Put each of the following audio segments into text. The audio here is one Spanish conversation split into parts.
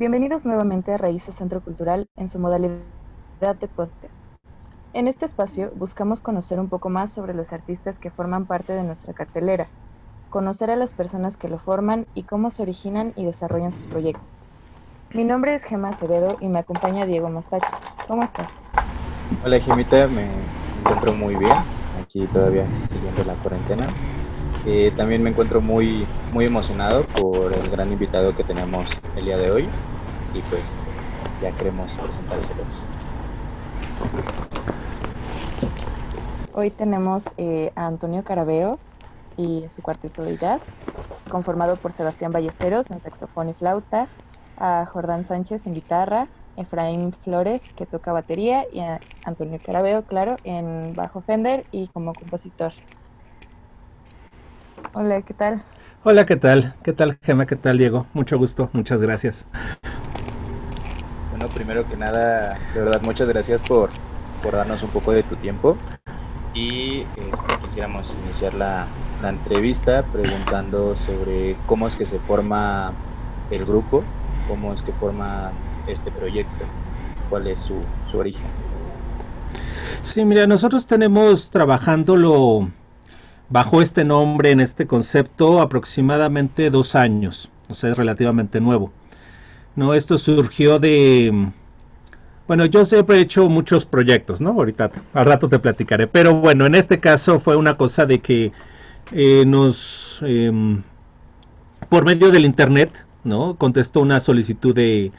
Bienvenidos nuevamente a Raíces Centro Cultural en su modalidad de podcast. En este espacio buscamos conocer un poco más sobre los artistas que forman parte de nuestra cartelera, conocer a las personas que lo forman y cómo se originan y desarrollan sus proyectos. Mi nombre es Gema Acevedo y me acompaña Diego Mastache. ¿Cómo estás? Hola Gemita, me encuentro muy bien, aquí todavía siguiendo la cuarentena. Eh, también me encuentro muy, muy emocionado por el gran invitado que tenemos el día de hoy y pues ya queremos presentárselos. Hoy tenemos eh, a Antonio Carabeo y su cuarteto de jazz, conformado por Sebastián Ballesteros en saxofón y flauta, a Jordán Sánchez en guitarra, Efraín Flores que toca batería y a Antonio Carabeo, claro, en bajo Fender y como compositor. Hola, ¿qué tal? Hola, ¿qué tal? ¿Qué tal, Gema? ¿Qué tal, Diego? Mucho gusto, muchas gracias. Bueno, primero que nada, de verdad, muchas gracias por, darnos un poco de tu tiempo. Y este, quisiéramos iniciar la, la entrevista preguntando sobre cómo es que se forma el grupo, cómo es que forma este proyecto, cuál es su, su origen. Sí, mira, nosotros tenemos trabajándolo bajo este nombre, en este concepto, aproximadamente dos años. O sea, es relativamente nuevo. No, esto surgió de. Bueno, yo siempre he hecho muchos proyectos, ¿no? Ahorita, al rato te platicaré. Pero bueno, en este caso fue una cosa de que eh, nos. Eh, por medio del internet, ¿no? Contestó una solicitud de.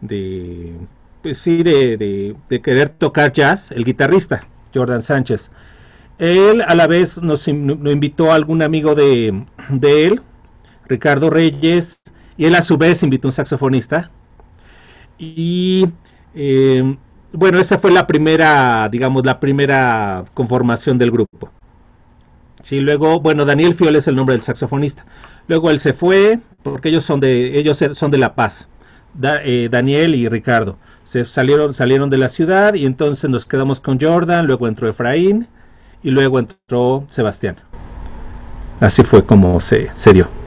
de pues sí, de, de, de querer tocar jazz, el guitarrista, Jordan Sánchez. Él a la vez nos, nos invitó a algún amigo de, de, él, Ricardo Reyes, y él a su vez invitó a un saxofonista. Y eh, bueno, esa fue la primera, digamos, la primera conformación del grupo. Sí, luego, bueno, Daniel Fiol es el nombre del saxofonista. Luego él se fue, porque ellos son de, ellos son de La Paz, eh, Daniel y Ricardo. Se salieron, salieron de la ciudad y entonces nos quedamos con Jordan, luego entró Efraín y luego entró Sebastián. Así fue como se, se dio.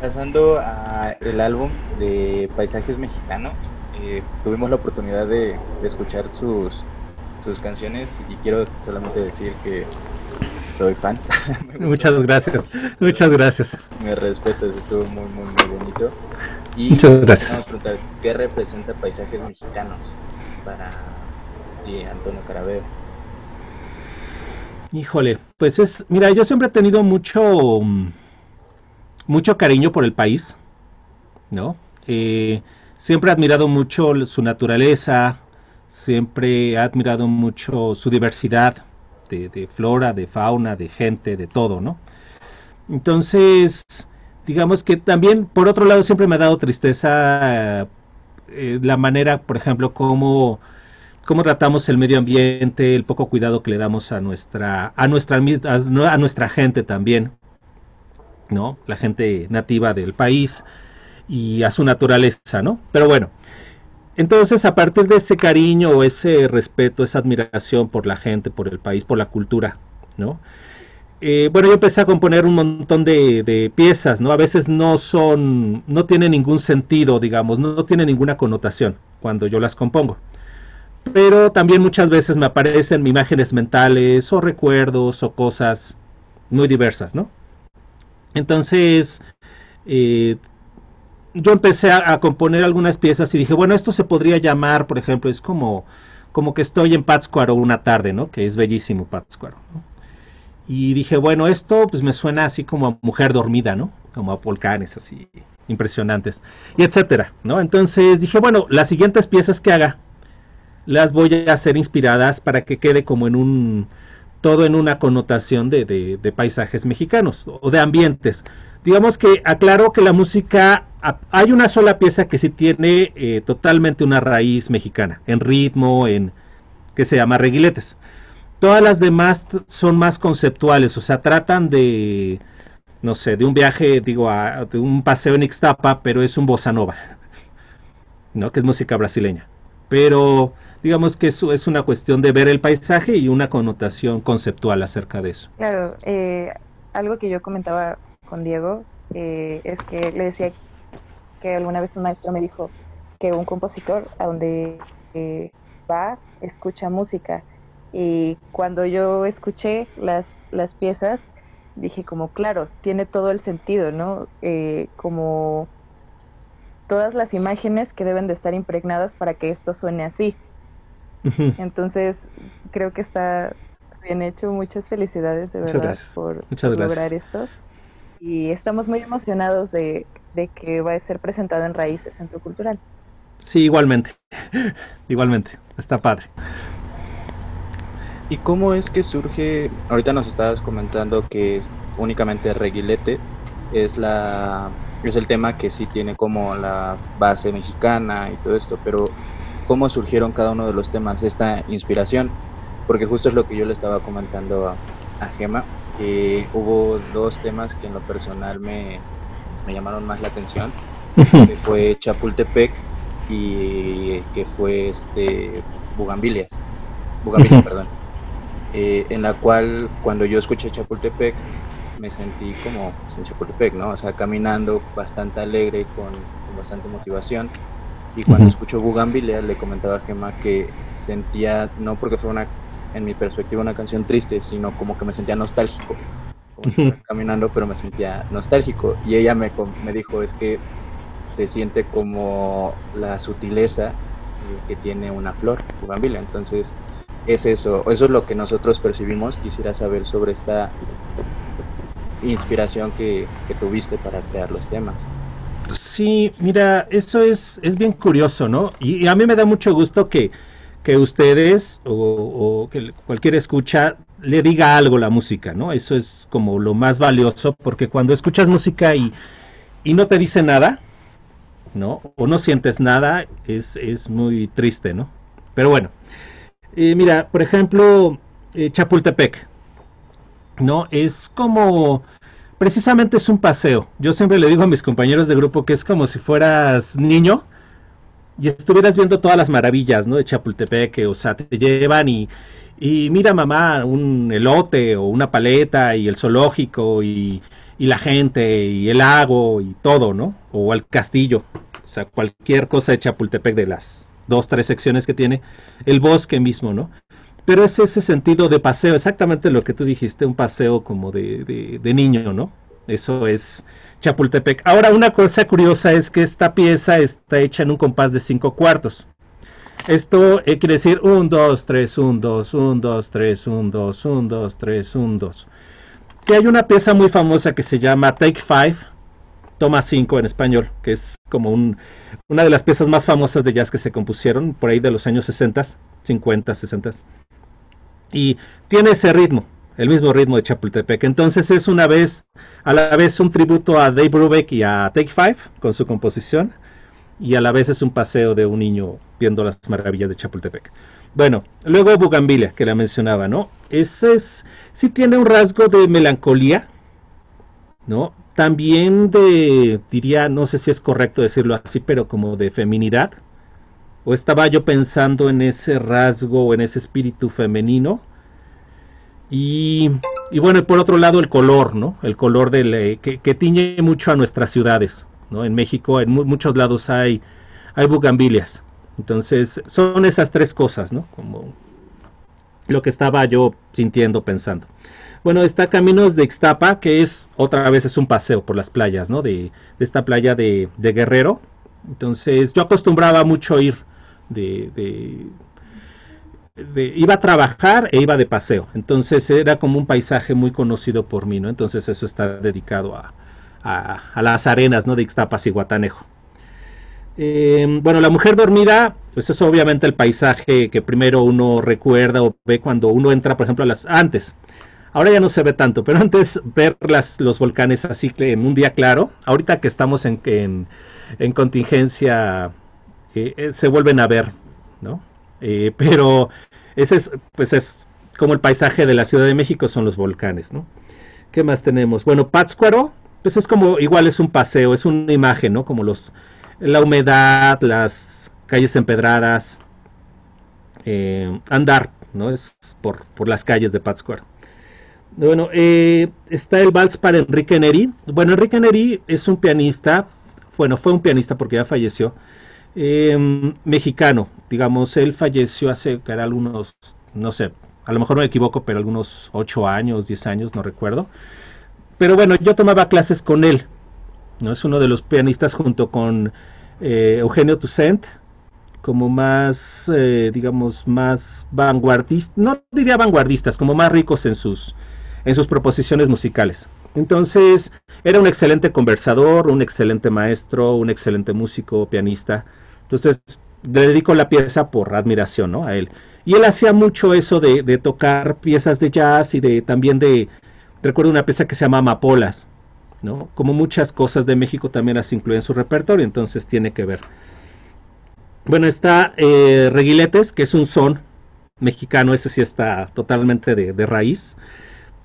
Pasando al álbum de Paisajes Mexicanos, eh, tuvimos la oportunidad de, de escuchar sus, sus, canciones y quiero solamente decir que soy fan. muchas gracias, muchas gracias. Me respetas, estuvo muy, muy, muy bonito. Y muchas gracias. Vamos a preguntar, ¿qué representa Paisajes Mexicanos para y Antonio Carabeo. Híjole, pues es, mira, yo siempre he tenido mucho, mucho cariño por el país, ¿no? Eh, siempre he admirado mucho su naturaleza, siempre he admirado mucho su diversidad de, flora, de fauna, de gente, de todo, ¿no? Entonces, digamos que también, por otro lado, siempre me ha dado tristeza eh, la manera, por ejemplo, como cómo tratamos el medio ambiente, el poco cuidado que le damos a nuestra, a nuestra, a nuestra gente también, ¿no? La gente nativa del país y a su naturaleza, ¿no? Pero bueno, entonces a partir de ese cariño, ese respeto, esa admiración por la gente, por el país, por la cultura, ¿no? Eh, bueno, yo empecé a componer un montón de, de, piezas, ¿no? A veces no son, no tiene ningún sentido, digamos, no, no tiene ninguna connotación cuando yo las compongo pero también muchas veces me aparecen imágenes mentales o recuerdos o cosas muy diversas, ¿no? Entonces, eh, yo empecé a, componer algunas piezas y dije, bueno, esto se podría llamar, por ejemplo, es como, como que estoy en Pátzcuaro una tarde, ¿no? Que es bellísimo Pátzcuaro. Y dije, bueno, esto pues me suena así como a mujer dormida, ¿no? Como a volcanes así impresionantes, y etcétera, ¿no? Entonces dije, bueno, las siguientes piezas que haga, las voy a hacer inspiradas para que quede como en un todo en una connotación de, paisajes mexicanos o de ambientes. Digamos que aclaro que la música, hay una sola pieza que sí tiene eh, totalmente una raíz mexicana, en ritmo, en que se llama reguiletes. Todas las demás son más conceptuales, o sea, tratan de, no sé, de un viaje, digo, a, de un paseo en Ixtapa, pero es un bossa nova, ¿no? Que es música brasileña. Pero digamos que eso es una cuestión de ver el paisaje y una connotación conceptual acerca de eso. Claro, eh, algo que yo comentaba con Diego eh, es que le decía que alguna vez un maestro me dijo que un compositor a donde eh, va escucha música y cuando yo escuché las, las piezas dije como claro, tiene todo el sentido, ¿no? Eh, como todas las imágenes que deben de estar impregnadas para que esto suene así. Entonces, creo que está bien hecho. Muchas felicidades de verdad por, lograr esto. Y estamos muy emocionados de, que va a ser presentado en Raíces Centro Cultural. Sí, igualmente. igualmente. Está padre. ¿Y cómo es que surge? Ahorita nos estabas comentando que únicamente Reguilete es la es el tema que sí tiene como la base mexicana y todo esto, pero ¿cómo surgieron cada uno de los temas, esta inspiración? Porque justo es lo que yo le estaba comentando a, a Gema, que hubo dos temas que en lo personal me, me llamaron más la atención, que fue Chapultepec y que fue este Bugambilias, Bugambilias, perdón, eh, en la cual cuando yo escuché Chapultepec me sentí como en Chapultepec, ¿no? O sea, caminando bastante alegre, con, con bastante motivación. Y cuando escucho Bugambilia, le comentaba a Gemma que sentía, no porque fue una, en mi perspectiva, una canción triste, sino como que me sentía nostálgico. Como caminando, pero me sentía nostálgico. Y ella me, me dijo, es que se siente como la sutileza que tiene una flor, Bugambilia. Entonces, es eso, eso es lo que nosotros percibimos. Quisiera saber sobre esta inspiración que, tuviste para crear los temas. Sí, mira, eso es, es bien curioso, ¿no? Y, a mí me da mucho gusto que, que ustedes o, que cualquier escucha le diga algo la música, ¿no? Eso es como lo más valioso, porque cuando escuchas música y, y no te dice nada, ¿no? O no sientes nada, es, es muy triste, ¿no? Pero bueno, eh, mira, por ejemplo, eh, Chapultepec, ¿no? Es como, precisamente es un paseo. Yo siempre le digo a mis compañeros de grupo que es como si fueras niño y estuvieras viendo todas las maravillas, ¿no? De Chapultepec, o sea, te llevan y, y mira mamá, un elote o una paleta y el zoológico y, y la gente y el lago y todo, ¿no? O el castillo, o sea, cualquier cosa de Chapultepec de las dos, tres secciones que tiene, el bosque mismo, ¿no? Pero es ese sentido de paseo, exactamente lo que tú dijiste, un paseo como de, niño, ¿no? Eso es Chapultepec. Ahora, una cosa curiosa es que esta pieza está hecha en un compás de cinco cuartos. Esto eh, quiere decir 1, 2, 3, 1, 2, 1, 2, 3, 1, 2, 1, 2, 3, 1, 2. Que hay una pieza muy famosa que se llama Take 5, toma 5 en español, que es como un, una de las piezas más famosas de jazz que se compusieron por ahí de los años 60, 50, 60 y tiene ese ritmo, el mismo ritmo de Chapultepec. Entonces es una vez, a la vez un tributo a Dave Brubeck y a Take Five con su composición, y a la vez es un paseo de un niño viendo las maravillas de Chapultepec. Bueno, luego Bugambilia, que la mencionaba, ¿no? Ese es, sí tiene un rasgo de melancolía, ¿no? También de, diría, no sé si es correcto decirlo así, pero como de feminidad, o estaba yo pensando en ese rasgo o en ese espíritu femenino. Y, y bueno, por otro lado el color, ¿no? El color del, que, que, tiñe mucho a nuestras ciudades, ¿no? En México, en muchos lados hay, hay bugambilias. Entonces, son esas tres cosas, ¿no? Como lo que estaba yo sintiendo, pensando. Bueno, está Caminos de Ixtapa, que es otra vez es un paseo por las playas, ¿no? De, de esta playa de, de Guerrero. Entonces, yo acostumbraba mucho ir de, iba a trabajar e iba de paseo. Entonces era como un paisaje muy conocido por mí, ¿no? Entonces eso está dedicado a, a, las arenas, ¿no? De Ixtapas y Guatanejo. Em, bueno, la mujer dormida, pues es obviamente el paisaje que primero uno recuerda o ve cuando uno entra, por ejemplo, a las antes. Ahora ya no se ve tanto, pero antes ver las, los volcanes así en un día claro, ahorita que estamos en, en, en contingencia eh, eh, se vuelven a ver, ¿no? Eh, pero ese es, pues es como el paisaje de la Ciudad de México son los volcanes, ¿no? ¿Qué más tenemos? Bueno, Pátzcuaro, pues es como, igual es un paseo, es una imagen, ¿no? Como los, la humedad, las calles empedradas, andar, ¿no? Es por, por las calles de Pátzcuaro. Bueno, eh, está el vals para Enrique Neri. Bueno, Enrique Neri es un pianista, bueno, fue un pianista porque ya falleció, em, mexicano, digamos, él falleció hace, que algunos, no sé, a lo mejor me equivoco, pero algunos 8 años, 10 años, no recuerdo. Pero bueno, yo tomaba clases con él, ¿no? Es uno de los pianistas junto con eh, Eugenio Toussaint, como más, eh, digamos, más vanguardistas, no diría vanguardistas, como más ricos en sus, en sus proposiciones musicales. Entonces, era un excelente conversador, un excelente maestro, un excelente músico, pianista. Entonces, le dedico la pieza por admiración ¿no? a él. Y él hacía mucho eso de, de, tocar piezas de jazz y de también de, recuerdo una pieza que se llama Amapolas, ¿no? Como muchas cosas de México también las incluye en su repertorio, entonces tiene que ver. Bueno, está eh, Reguiletes, que es un son mexicano, ese sí está totalmente de, de, raíz.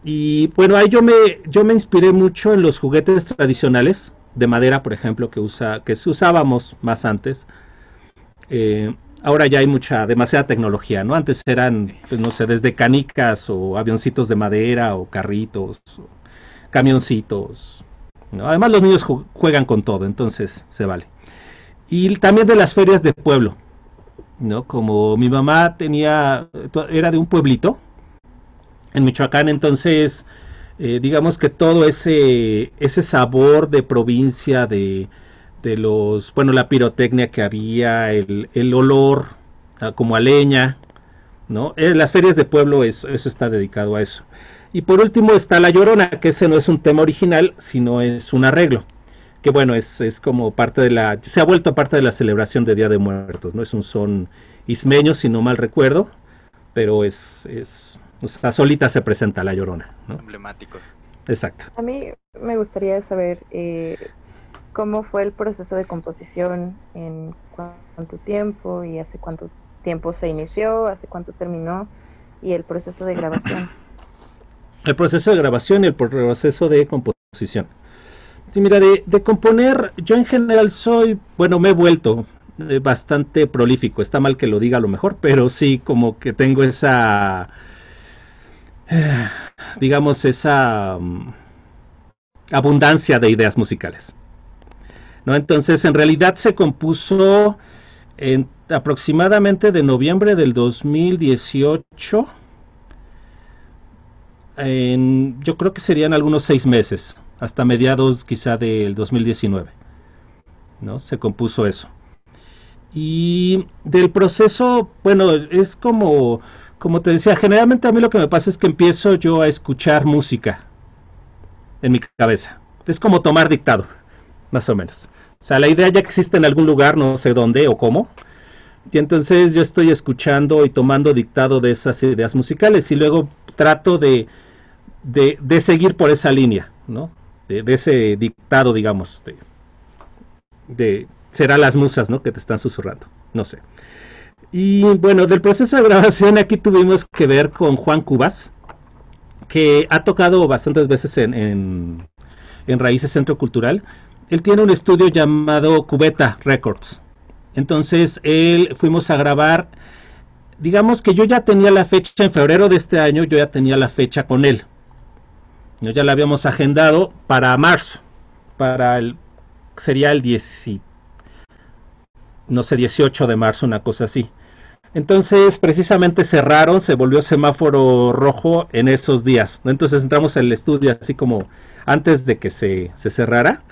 Y bueno, ahí yo me, yo me inspiré mucho en los juguetes tradicionales de madera, por ejemplo, que, usa, que usábamos más antes. Eh, ahora ya hay mucha, demasiada tecnología, ¿no? Antes eran, pues no sé, desde canicas o avioncitos de madera o carritos, o camioncitos. Además los niños juegan con todo, entonces se vale y también de las ferias de pueblo, ¿no? Como mi mamá tenía, era de un pueblito en Michoacán, entonces eh, digamos que todo ese, ese sabor de provincia, de, de los, bueno, la pirotecnia que había, el, olor como a leña, ¿no? Eh, las ferias de pueblo, eso, eso está dedicado a eso. Y por último está La Llorona, que ese no es un tema original, sino es un arreglo que bueno, es, es como parte de la, se ha vuelto parte de la celebración de Día de Muertos, ¿no? Es un son ismeño, si no mal recuerdo, pero es, es o sea, solita se presenta la llorona, ¿no? Emblemático. Exacto. A mí me gustaría saber eh, cómo fue el proceso de composición, en cuánto tiempo y hace cuánto tiempo se inició, hace cuánto terminó y el proceso de grabación. El proceso de grabación y el proceso de composición. Sí, mira, de, componer, yo en general soy, bueno, me he vuelto eh, bastante prolífico. Está mal que lo diga a lo mejor, pero sí como que tengo esa, digamos, esa um, abundancia de ideas musicales. ¿no? Entonces, en realidad se compuso en aproximadamente de noviembre del 2018. En, yo creo que serían algunos seis meses hasta mediados quizá del 2019. ¿no? Se compuso eso. Y del proceso, bueno, es como, como te decía, generalmente a mí lo que me pasa es que empiezo yo a escuchar música en mi cabeza. Es como tomar dictado, más o menos. O sea, la idea ya existe en algún lugar, no sé dónde o cómo. Y entonces yo estoy escuchando y tomando dictado de esas ideas musicales y luego trato de, de, de seguir por esa línea, ¿no? de, ese dictado, digamos, de, será las musas, ¿no? Que te están susurrando, no sé. Y bueno, del proceso de grabación aquí tuvimos que ver con Juan Cubas, que ha tocado bastantes veces en, en, Raíces Centro Cultural. Él tiene un estudio llamado Cubeta Records. Entonces, él fuimos a grabar, digamos que yo ya tenía la fecha en febrero de este año, yo ya tenía la fecha con él ya la habíamos agendado para marzo, para el sería el 10, no sé, 18 de marzo, una cosa así. Entonces, precisamente cerraron, se volvió semáforo rojo en esos días. Entonces entramos en el estudio así como antes de que se, se cerrara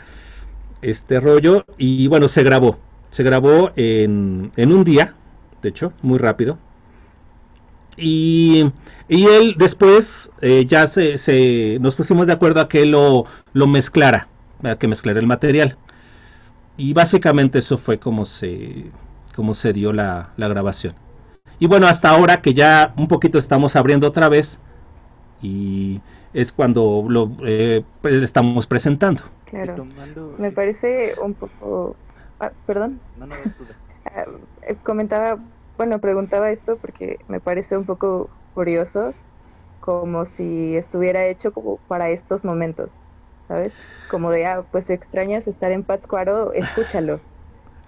este rollo y bueno, se grabó. Se grabó en, en un día, de hecho, muy rápido. Y, él después eh, ya se, nos pusimos de acuerdo a que lo, lo mezclara, a que mezclara el material. Y básicamente eso fue como se, como se dio la, grabación. Y bueno, hasta ahora que ya un poquito estamos abriendo otra vez y es cuando lo eh, estamos presentando. Claro. Me parece un poco... Ah, perdón. No, no, ah, eh, comentaba bueno, preguntaba esto porque me parece un poco curioso, como si estuviera hecho como para estos momentos, ¿sabes? Como de, ah, pues extrañas estar en Pátzcuaro, escúchalo.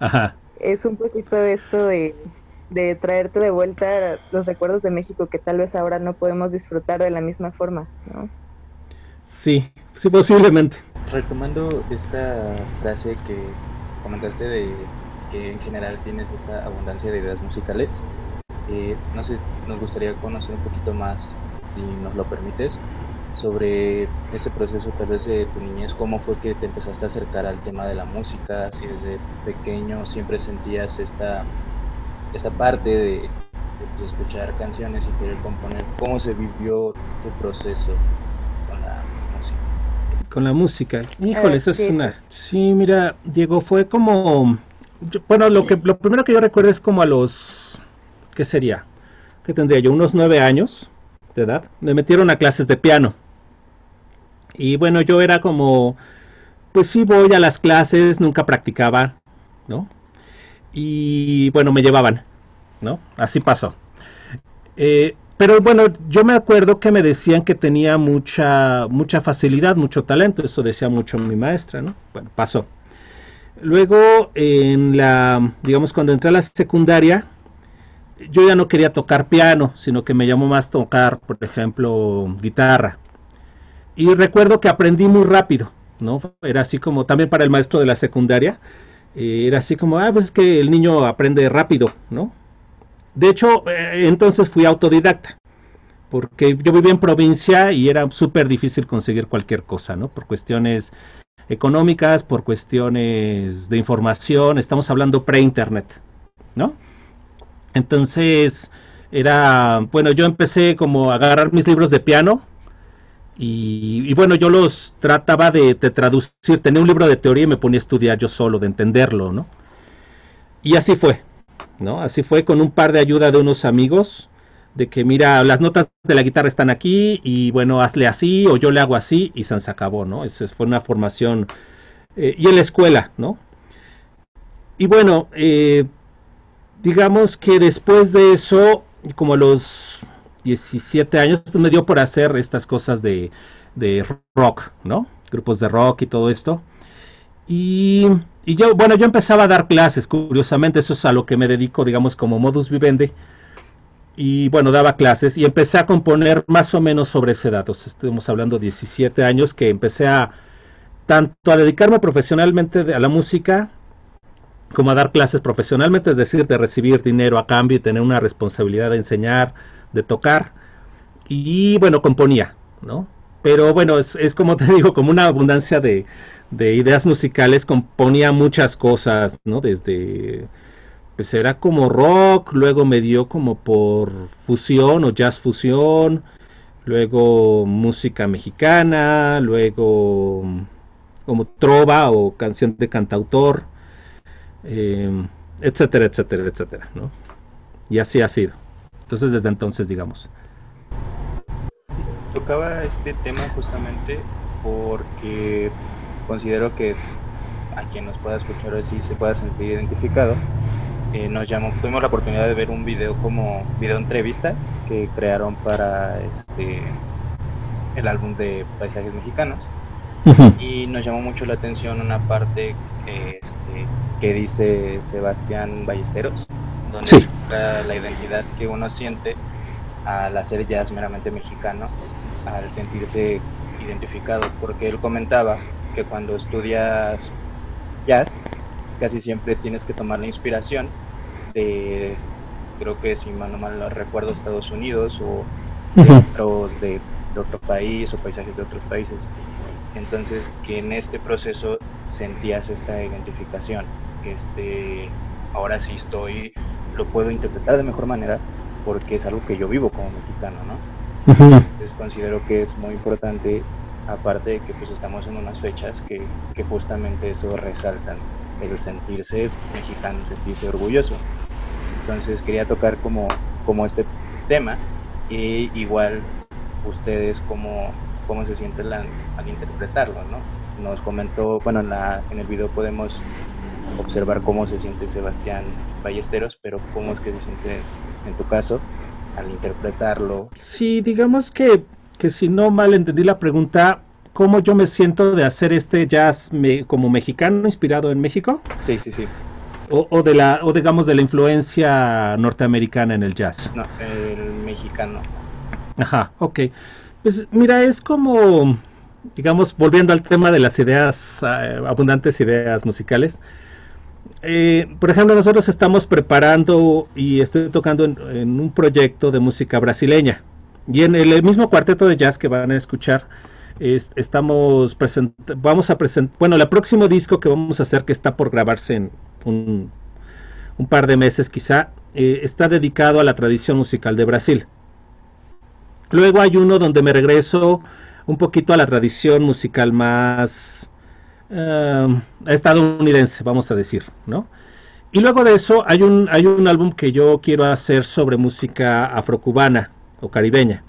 Ajá. Es un poquito esto de, de traerte de vuelta los recuerdos de México que tal vez ahora no podemos disfrutar de la misma forma, ¿no? Sí, sí, posiblemente. Retomando esta frase que comentaste de que en general tienes esta abundancia de ideas musicales, eh, no sé, nos gustaría conocer un poquito más, si nos lo permites, sobre ese proceso tal vez de tu niñez, cómo fue que te empezaste a acercar al tema de la música, si desde pequeño siempre sentías esta, esta parte de, pues, escuchar canciones y querer componer, cómo se vivió tu proceso con la música. Con la música, híjole, eso es una... Sí, mira, Diego, fue como... Bueno, lo, que, lo primero que yo recuerdo es como a los... ¿Qué sería? que tendría yo? Unos nueve años de edad. Me metieron a clases de piano. Y bueno, yo era como, pues sí voy a las clases, nunca practicaba, ¿no? Y bueno, me llevaban, ¿no? Así pasó. Eh, pero bueno, yo me acuerdo que me decían que tenía mucha, mucha facilidad, mucho talento, eso decía mucho mi maestra, ¿no? Bueno, pasó. Luego, en la, digamos, cuando entré a la secundaria, yo ya no quería tocar piano, sino que me llamó más tocar, por ejemplo, guitarra. Y recuerdo que aprendí muy rápido, ¿no? Era así como también para el maestro de la secundaria, eh, era así como, ah, pues es que el niño aprende rápido, ¿no? De hecho, eh, entonces fui autodidacta, porque yo vivía en provincia y era súper difícil conseguir cualquier cosa, ¿no? Por cuestiones económicas, por cuestiones de información, estamos hablando pre-internet, ¿no? Entonces, era, bueno, yo empecé como a agarrar mis libros de piano, y, bueno, yo los trataba de, traducir, tenía un libro de teoría y me ponía a estudiar yo solo, de entenderlo, ¿no? Y así fue, ¿no? Así fue con un par de ayuda de unos amigos, de que mira, las notas de la guitarra están aquí y bueno, hazle así o yo le hago así y se acabó, ¿no? Esa fue una formación. Eh, y en la escuela, ¿no? Y bueno, eh, digamos que después de eso, como los 17 años, pues me dio por hacer estas cosas de, rock, ¿no? Grupos de rock y todo esto. Y, yo, bueno, yo empezaba a dar clases, curiosamente, eso es a lo que me dedico, digamos, como modus vivendi. Y bueno, daba clases y empecé a componer más o menos sobre ese dato. Estamos hablando de 17 años que empecé a tanto a dedicarme profesionalmente a la música como a dar clases profesionalmente, es decir, de recibir dinero a cambio y tener una responsabilidad de enseñar, de tocar y bueno, componía, ¿no? Pero bueno, es, es como te digo, como una abundancia de, de, ideas musicales, componía muchas cosas, ¿no? Desde, pues era como rock, luego me dio como por fusión o jazz fusión, luego música mexicana, luego como trova o canción de cantautor, eh, etcétera, etcétera, etcétera, ¿no? Y así ha sido. Entonces desde entonces, digamos. Sí, tocaba este tema justamente porque considero que a quien nos pueda escuchar así se pueda sentir identificado. Eh, nos llamó, tuvimos la oportunidad de ver un video como video entrevista que crearon para este el álbum de paisajes mexicanos y nos llamó mucho la atención una parte este, que dice Sebastián Ballesteros donde la identidad que uno siente al hacer jazz meramente mexicano, al sentirse identificado, porque él comentaba que cuando estudias jazz, casi siempre tienes que tomar la inspiración de, creo que si mal no mal lo recuerdo, Estados Unidos o de, otros, de, de otro país o paisajes de otros países. Entonces, que en este proceso sentías esta identificación, este, ahora sí estoy lo puedo interpretar de mejor manera porque es algo que yo vivo como mexicano, ¿no? Entonces considero que es muy importante, aparte de que pues estamos en unas fechas que, que justamente eso resaltan, el sentirse mexicano, sentirse orgulloso. Entonces quería tocar como, como este tema y igual ustedes cómo, cómo se sienten al interpretarlo, ¿no? Nos comentó, bueno, en, la, en el video podemos observar cómo se siente Sebastián Ballesteros, pero cómo es que se siente en tu caso al interpretarlo. Sí, digamos que, que si no mal entendí la pregunta, ¿cómo yo me siento de hacer este jazz como mexicano inspirado en México? Sí, sí, sí. o, de la, o digamos de la influencia norteamericana en el jazz. No, el mexicano. Ajá, ok. Pues mira, es como, digamos, volviendo al tema de las ideas, eh, abundantes ideas musicales. Eh, por ejemplo, nosotros estamos preparando y estoy tocando en, un proyecto de música brasileña. Y en el, mismo cuarteto de jazz que van a escuchar, estamos vamos a presentar, bueno, el próximo disco que vamos a hacer, que está por grabarse en un, par de meses quizá, eh, está dedicado a la tradición musical de Brasil. Luego hay uno donde me regreso un poquito a la tradición musical más uh, estadounidense, vamos a decir, ¿no? Y luego de eso hay un, hay un álbum que yo quiero hacer sobre música afrocubana o caribeña.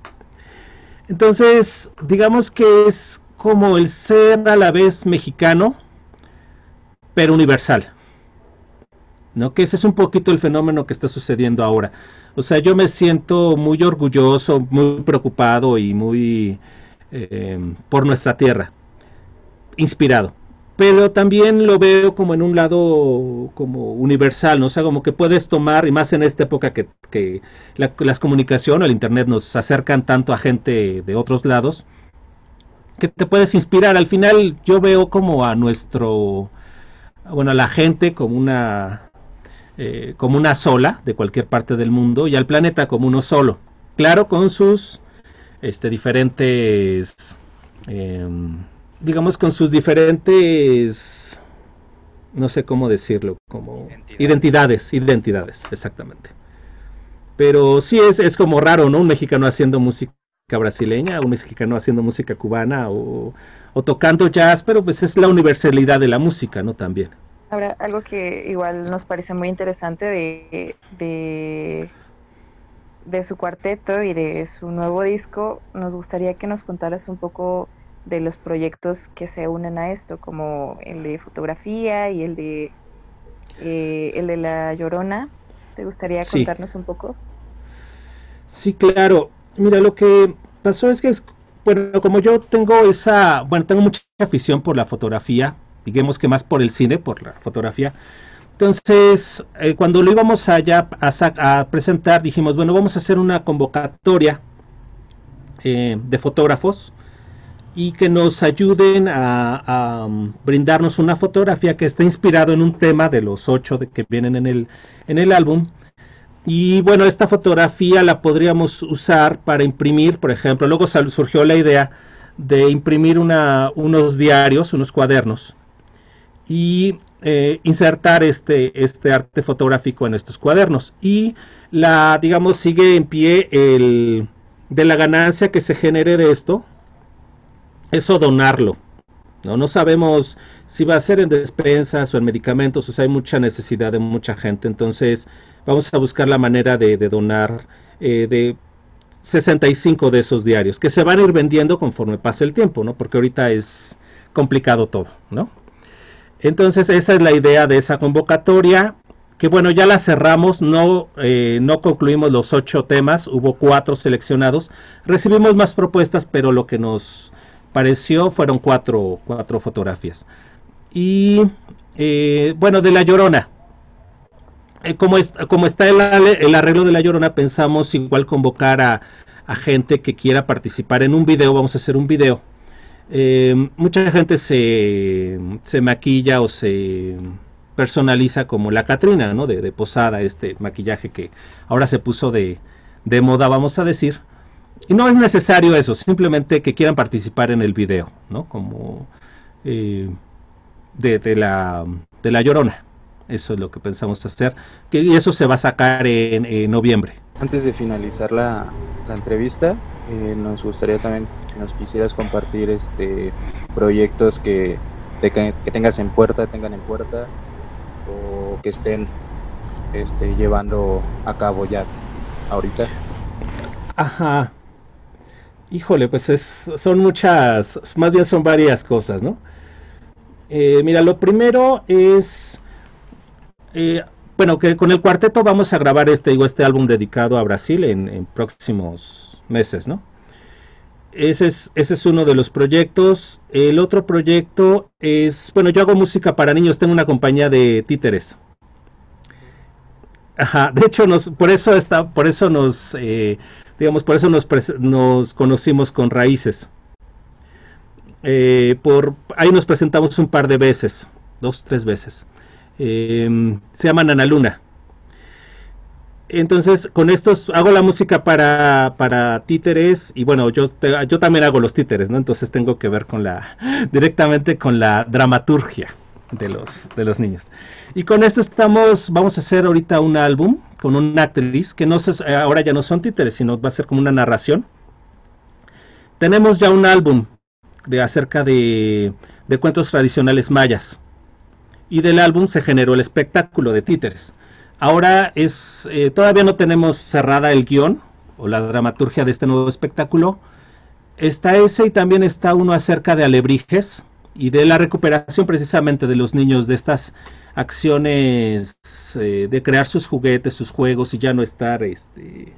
Entonces, digamos que es como el ser a la vez mexicano, pero universal. ¿No? Que ese es un poquito el fenómeno que está sucediendo ahora. O sea, yo me siento muy orgulloso, muy preocupado y muy eh, por nuestra tierra, inspirado pero también lo veo como en un lado como universal, ¿no? O sea, como que puedes tomar, y más en esta época que, que las comunicaciones, el Internet nos acercan tanto a gente de otros lados, que te puedes inspirar. Al final yo veo como a nuestro, bueno, a la gente como una, eh, como una sola de cualquier parte del mundo y al planeta como uno solo. Claro, con sus este, diferentes... Eh, digamos, con sus diferentes, no sé cómo decirlo, como identidades, identidades, exactamente. Pero sí es, es como raro, ¿no? Un mexicano haciendo música brasileña, un mexicano haciendo música cubana o, tocando jazz, pero pues es la universalidad de la música, ¿no? También. Ahora, algo que igual nos parece muy interesante de, de, de su cuarteto y de su nuevo disco, nos gustaría que nos contaras un poco de los proyectos que se unen a esto, como el de fotografía y el de eh, el de la Llorona. ¿Te gustaría contarnos un poco? Sí, claro. Mira, lo que pasó es que, bueno, como yo tengo esa, bueno, tengo mucha afición por la fotografía, digamos que más por el cine, por la fotografía. Entonces, eh, cuando lo íbamos allá a, a, presentar, dijimos, bueno, vamos a hacer una convocatoria eh, de fotógrafos y que nos ayuden a, um, brindarnos una fotografía que está inspirado en un tema de los ocho que vienen en el, en el álbum. Y bueno, esta fotografía la podríamos usar para imprimir, por ejemplo, luego surgió la idea de imprimir una, unos diarios, unos cuadernos, y eh, insertar este, este arte fotográfico en estos cuadernos. Y la, digamos, sigue en pie el, de la ganancia que se genere de esto, eso donarlo. No, no sabemos si va a ser en despensas o en medicamentos, o hay mucha necesidad de mucha gente, entonces vamos a buscar la manera de, donar eh, de 65 de esos diarios, que se van a ir vendiendo conforme pase el tiempo, ¿no? Porque ahorita es complicado todo, ¿no? Entonces esa es la idea de esa convocatoria, que bueno, ya la cerramos, no, eh, no concluimos los ocho temas, hubo cuatro seleccionados, recibimos más propuestas, pero lo que nos apareció fueron cuatro, cuatro fotografías. Y eh, bueno, de La Llorona. Eh, como, es, como está el, el, arreglo de La Llorona, pensamos igual convocar a, gente que quiera participar en un video. Vamos a hacer un video. Eh, mucha gente se, se maquilla o se personaliza como la Catrina, ¿no? De, de, posada, este maquillaje que ahora se puso de, de moda, vamos a decir. Y no es necesario eso, simplemente que quieran participar en el video, ¿no? Como eh, de, la, de la llorona. Eso es lo que pensamos hacer. Que, y eso se va a sacar en, noviembre. Antes de finalizar la, entrevista, eh, nos gustaría también que nos quisieras compartir este proyectos que, que tengas en puerta, tengan en puerta o que estén este, llevando a cabo ya ahorita. Ajá, Híjole, pues es, son muchas, más bien son varias cosas, ¿no? Eh, mira, lo primero es, eh, bueno, que con el cuarteto vamos a grabar este, digo, este álbum dedicado a Brasil en, próximos meses, ¿no? Ese es, ese es uno de los proyectos. El otro proyecto es, bueno, yo hago música para niños, tengo una compañía de títeres. Ajá, de hecho, nos, por eso está, por eso nos, eh, digamos, por eso nos, nos conocimos con Raíces. Eh, por ahí nos presentamos un par de veces, dos, tres veces. Em, se llama Ana Luna. Entonces, con estos hago la música para, para títeres y bueno, yo, yo también hago los títeres, ¿no? Entonces tengo que ver con la, directamente con la dramaturgia de los, de los niños. Y con esto estamos, vamos a hacer ahorita un álbum con una actriz que no se, ahora ya no son títeres, sino va a ser como una narración. Tenemos ya un álbum de acerca de, de cuentos tradicionales mayas. Y del álbum se generó el espectáculo de títeres. Ahora es, eh, todavía no tenemos cerrada el guion o la dramaturgia de este nuevo espectáculo. Está ese y también está uno acerca de alebrijes y de la recuperación precisamente de los niños de estas acciones eh, de crear sus juguetes, sus juegos y ya no estar este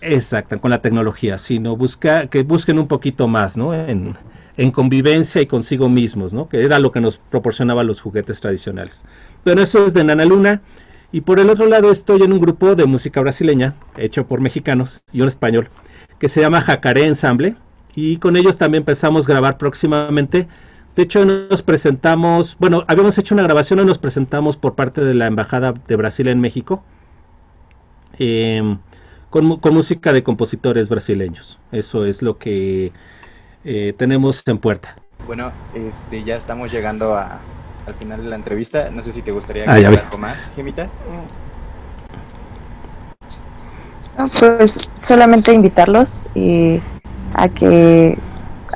Exacto, con la tecnología, sino busca, que busquen un poquito más, ¿no? En, en convivencia y consigo mismos, ¿no? Que era lo que nos proporcionaban los juguetes tradicionales. Pero eso es de Nana Luna. Y por el otro lado estoy en un grupo de música brasileña, hecho por mexicanos y un español, que se llama Jacaré Ensemble. Y con ellos también empezamos a grabar próximamente. De hecho, nos presentamos, bueno, habíamos hecho una grabación y nos presentamos por parte de la Embajada de Brasil en México. Em, con, música de compositores brasileños. Eso es lo que eh, tenemos en puerta. Bueno, este, ya estamos llegando a, al final de la entrevista. No sé si te gustaría ah, algo más, Gemita. pues solamente invitarlos y a que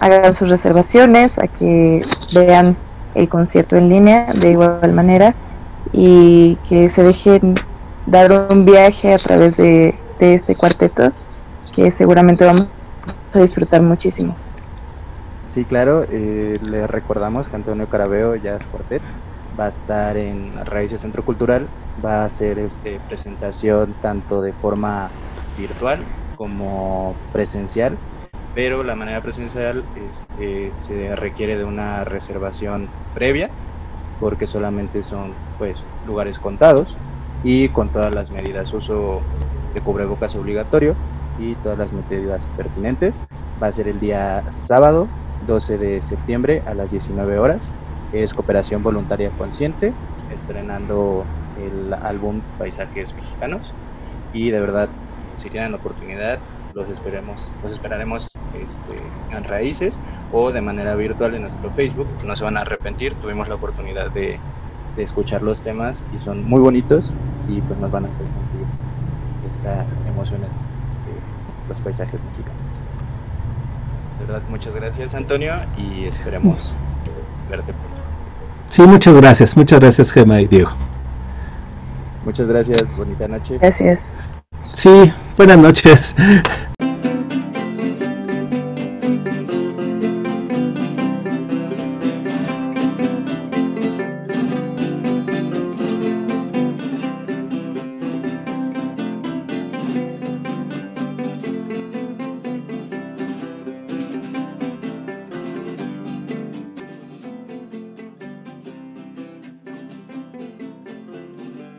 hagan sus reservaciones, a que vean el concierto en línea de igual manera y que se dejen dar un viaje a través de, este cuarteto que seguramente vamos a disfrutar muchísimo. Sí, claro, eh, le recordamos que Antonio Carabeo Jazz Quartet va a estar en Raíces Centro Cultural, va a hacer este, presentación tanto de forma virtual como presencial, pero la manera presencial este, se requiere de una reservación previa porque solamente son pues lugares contados y con todas las medidas uso de cubrebocas obligatorio y todas las medidas pertinentes. Va a ser el día sábado 12 de septiembre a las 19 horas. Es Cooperación Voluntaria Consciente, estrenando el álbum Paisajes Mexicanos. Y de verdad, si tienen la oportunidad, los esperemos, los esperaremos este, en raíces o de manera virtual en nuestro Facebook. No se van a arrepentir, tuvimos la oportunidad de, de escuchar los temas y son muy bonitos y pues nos van a hacer sentir estas emociones de los paisajes mexicanos verdad, muchas gracias Antonio y esperemos verte pronto. Sí, muchas gracias, muchas gracias Gemma y Diego. Muchas gracias, bonita noche. Gracias. Sí, buenas noches.